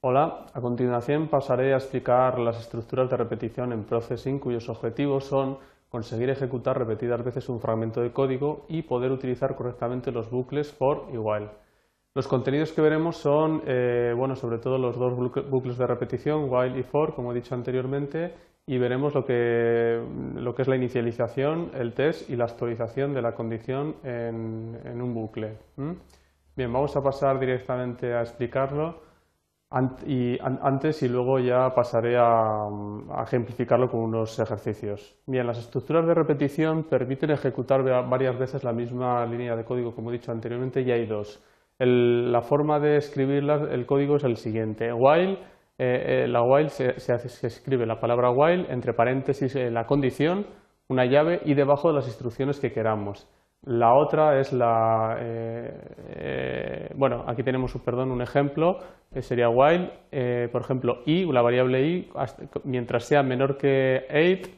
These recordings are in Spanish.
Hola, a continuación pasaré a explicar las estructuras de repetición en Processing cuyos objetivos son conseguir ejecutar repetidas veces un fragmento de código y poder utilizar correctamente los bucles for y while. Los contenidos que veremos son, eh, bueno, sobre todo los dos bucles de repetición, while y for, como he dicho anteriormente, y veremos lo que, lo que es la inicialización, el test y la actualización de la condición en, un bucle. Bien, vamos a pasar directamente a explicarlo y antes y luego ya pasaré a, ejemplificarlo con unos ejercicios. Bien, las estructuras de repetición permiten ejecutar varias veces la misma línea de código, como he dicho anteriormente, y hay dos. la forma de escribir el código es el siguiente. While, eh, eh, la while se, se, escribe la palabra while entre paréntesis eh, la condición, una llave y debajo de las instrucciones que queramos. La otra es la, eh, eh, bueno, aquí tenemos perdón, un ejemplo, que sería while, eh, por ejemplo, i, la variable i, mientras sea menor que 8,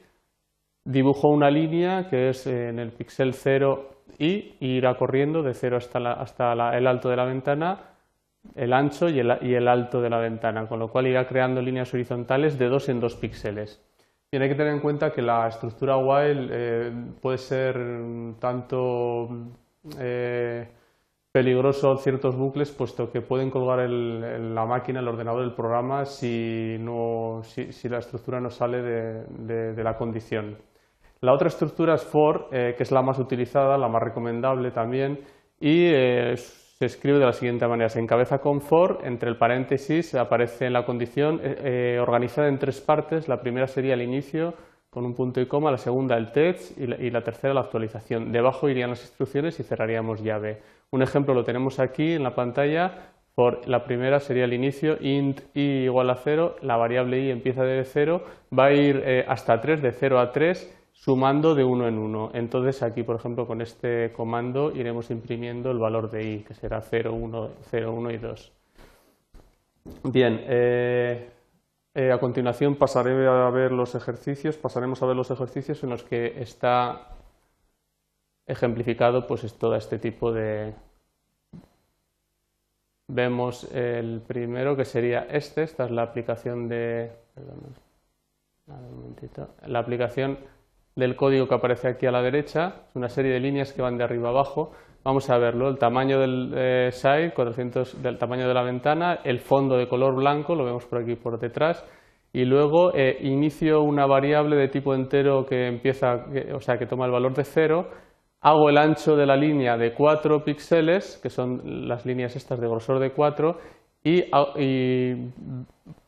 dibujo una línea que es en el píxel 0 i, y irá corriendo de 0 hasta, hasta el alto de la ventana, el ancho y el, y el alto de la ventana, con lo cual irá creando líneas horizontales de 2 en 2 píxeles. Tiene que tener en cuenta que la estructura while eh, puede ser tanto eh, peligroso ciertos bucles, puesto que pueden colgar la máquina, el ordenador, el programa, si, la estructura no sale de, la condición. La otra estructura es for, eh, que es la más utilizada, la más recomendable también, y se escribe de la siguiente manera. Se encabeza con for, entre el paréntesis aparece la condición eh, eh, organizada en tres partes. La primera sería el inicio con un punto y coma, la segunda el text y la, tercera la actualización. Debajo irían las instrucciones y cerraríamos llave. Un ejemplo lo tenemos aquí en la pantalla. For, la primera sería el inicio, int i igual a 0, la variable i empieza de 0, va a ir eh, hasta 3, de 0 a 3, sumando de uno en uno. Entonces aquí, por ejemplo, con este comando iremos imprimiendo el valor de i, que será 0, 1, 0, 1 y 2. Bien, eh, eh, a continuación pasaré a ver los ejercicios, pasaremos a ver los ejercicios en los que está ejemplificado pues todo este tipo de... Vemos el primero que sería este, esta es la aplicación de... Perdón, un momentito, la aplicación del código que aparece aquí a la derecha, una serie de líneas que van de arriba abajo. Vamos a verlo, el tamaño del eh, site, 400, del tamaño de la ventana, el fondo de color blanco, lo vemos por aquí por detrás, y luego eh, inicio una variable de tipo entero que empieza, o sea, que toma el valor de cero, hago el ancho de la línea de 4 píxeles, que son las líneas estas de grosor de 4, y, y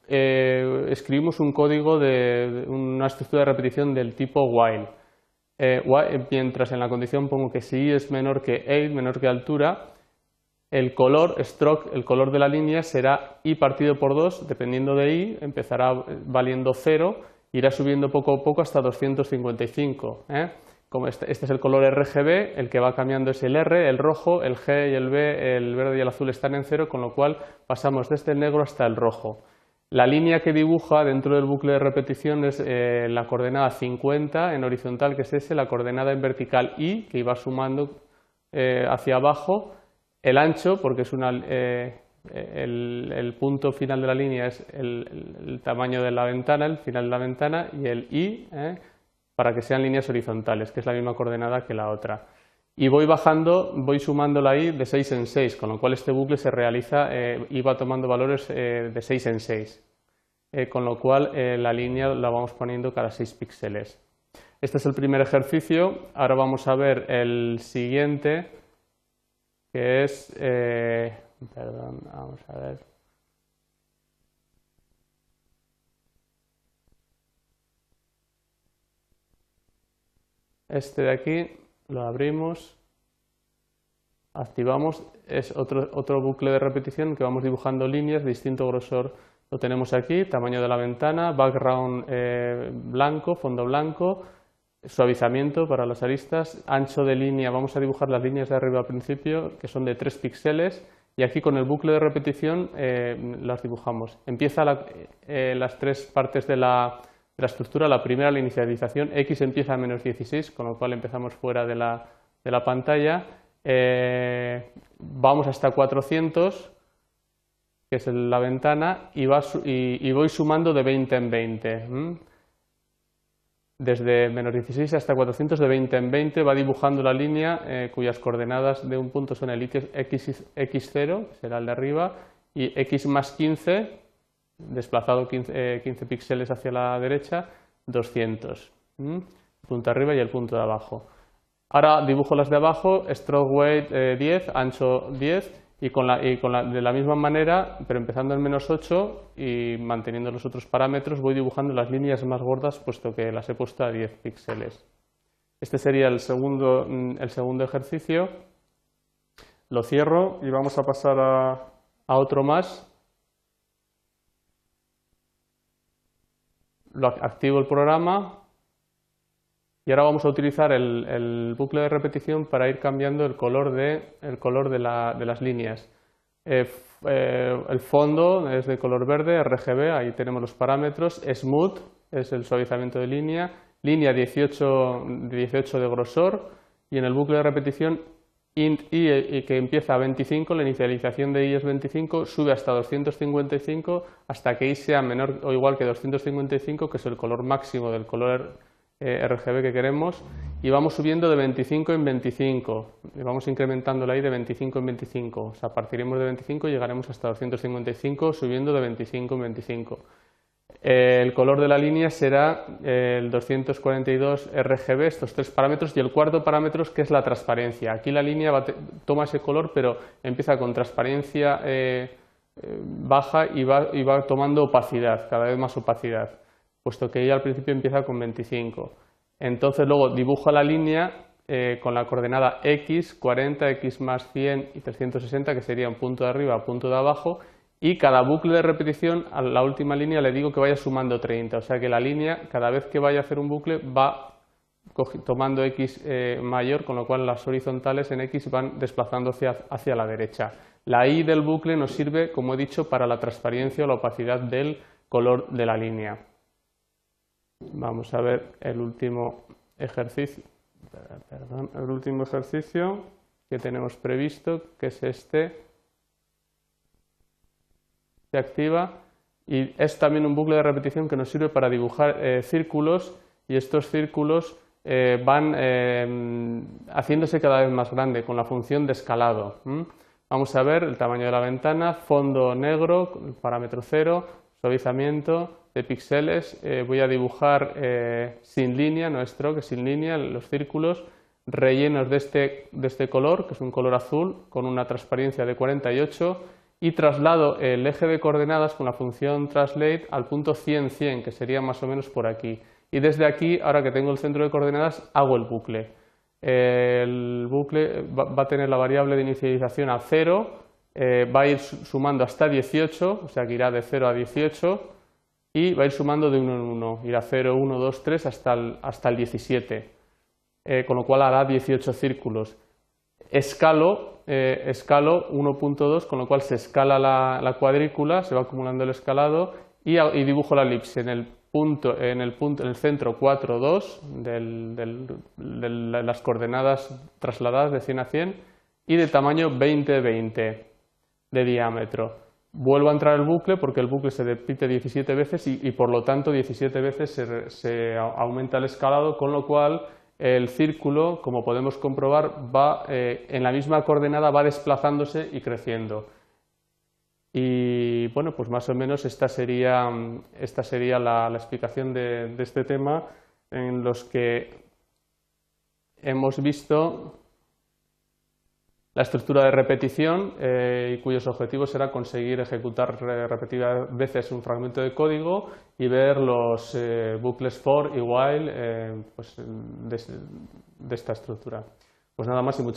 eh, escribimos un código de, una estructura de repetición del tipo while. Eh, mientras en la condición pongo que si es menor que 8, menor que altura, el color stroke, el color de la línea será i partido por 2, dependiendo de i, empezará valiendo 0, irá subiendo poco a poco hasta 255. ¿eh? Como este, este, es el color RGB, el que va cambiando es el R, el rojo, el G y el B, el verde y el azul están en cero, con lo cual pasamos desde el negro hasta el rojo. La línea que dibuja dentro del bucle de repetición es eh, la coordenada 50 en horizontal, que es S, la coordenada en vertical Y, que iba sumando eh, hacia abajo, el ancho, porque es una, eh, el, punto final de la línea es el, tamaño de la ventana, el final de la ventana, y el Y, para que sean líneas horizontales, que es la misma coordenada que la otra y voy bajando, voy sumando la i de 6 en 6, con lo cual este bucle se realiza eh, y va tomando valores eh, de 6 en 6, eh, con lo cual la línea la vamos poniendo cada 6 píxeles. Este es el primer ejercicio, ahora vamos a ver el siguiente, que es, perdón, vamos a ver. Este de aquí lo abrimos, activamos, es otro, otro bucle de repetición que vamos dibujando líneas distinto grosor. Lo tenemos aquí, tamaño de la ventana, background eh, blanco, fondo blanco, suavizamiento para las aristas, ancho de línea, vamos a dibujar las líneas de arriba al principio, que son de 3 píxeles, y aquí con el bucle de repetición eh, las dibujamos. Empieza eh, las tres partes de la, la estructura, la primera, la inicialización, x empieza a menos 16, con lo cual empezamos fuera de la, de la pantalla. Eh, vamos hasta 400, que es la ventana, y, voy sumando de 20 en 20. Desde menos 16 hasta 400 de 20 en 20 va dibujando la línea eh, cuyas coordenadas de un punto son el x, x0, que será el de arriba, y x más 15, desplazado 15, eh, píxeles hacia la derecha, 200. El punto arriba y el punto de abajo. Ahora dibujo las de abajo, stroke weight 10, eh, ancho 10, y, con la, y con la, de la misma manera, pero empezando en menos 8 y manteniendo los otros parámetros, voy dibujando las líneas más gordas, puesto que las he puesto a 10 píxeles. Este sería el segundo, el segundo ejercicio. Lo cierro y vamos a pasar a, a otro más. Lo activo el programa y ahora vamos a utilizar el, bucle de repetición para ir cambiando el color de, el color de, las líneas. Eh, eh, el fondo es de color verde, RGB, ahí tenemos los parámetros. Smooth es el suavizamiento de línea. Línea 18, 18 de grosor. Y en el bucle de repetición int i que empieza a 25, la inicialización de i es 25, sube hasta 255 hasta que i sea menor o igual que 255, que es el color máximo del color eh, RGB que queremos y vamos subiendo de 25 en 25 y vamos incrementando la I de 25 en 25 o sea, partiremos de 25 y llegaremos hasta 255 subiendo de 25 en 25 el color de la línea será el 242 RGB, estos tres parámetros, y el cuarto parámetro que es la transparencia. Aquí la línea toma ese color, pero empieza con transparencia eh, eh, baja y va, y va tomando opacidad, cada vez más opacidad puesto que ella al principio empieza con 25. Entonces luego dibujo la línea eh, con la coordenada x, 40, x más 100 y 360, que sería un punto de arriba, punto de abajo, y cada bucle de repetición, a la última línea le digo que vaya sumando 30, o sea que la línea, cada vez que vaya a hacer un bucle, va tomando x eh, mayor, con lo cual las horizontales en x van desplazando hacia la derecha. La i del bucle nos sirve, como he dicho, para la transparencia o la opacidad del color de la línea. Vamos a ver el último ejercicio, el último ejercicio que tenemos previsto, que es este. Se activa y es también un bucle de repetición que nos sirve para dibujar eh, círculos y estos círculos eh, van eh, haciéndose cada vez más grande con la función de escalado. Vamos a ver el tamaño de la ventana, fondo negro, parámetro cero, suavizamiento, de píxeles voy a dibujar sin línea, no stroke, sin línea, los círculos rellenos de este, de este color, que es un color azul, con una transparencia de 48 y traslado el eje de coordenadas con la función translate al punto 100, 100, que sería más o menos por aquí. Y desde aquí, ahora que tengo el centro de coordenadas, hago el bucle. El bucle va a tener la variable de inicialización a 0, eh, va a ir sumando hasta 18, o sea que irá de 0 a 18, y va a ir sumando de uno en uno, irá 0, 1, 2, 3 hasta el, hasta el 17, eh, con lo cual hará 18 círculos. Escalo, eh, escalo 1.2, con lo cual se escala la, cuadrícula, se va acumulando el escalado y, dibujo la elipse en el punto, en el, punto, en el centro 4, 2 de las coordenadas trasladadas de 100 a 100 y de tamaño 20, 20 de diámetro. Vuelvo a entrar el bucle porque el bucle se repite 17 veces y, por lo tanto 17 veces se, aumenta el escalado, con lo cual el círculo, como podemos comprobar, va eh, en la misma coordenada, va desplazándose y creciendo. Y bueno, pues más o menos esta sería, esta sería la, explicación de, de este tema en los que hemos visto la estructura de repetición eh, cuyos objetivos será conseguir ejecutar repetidas veces un fragmento de código y ver los eh, bucles for y while eh, pues, de, de, esta estructura. Pues nada más y muchas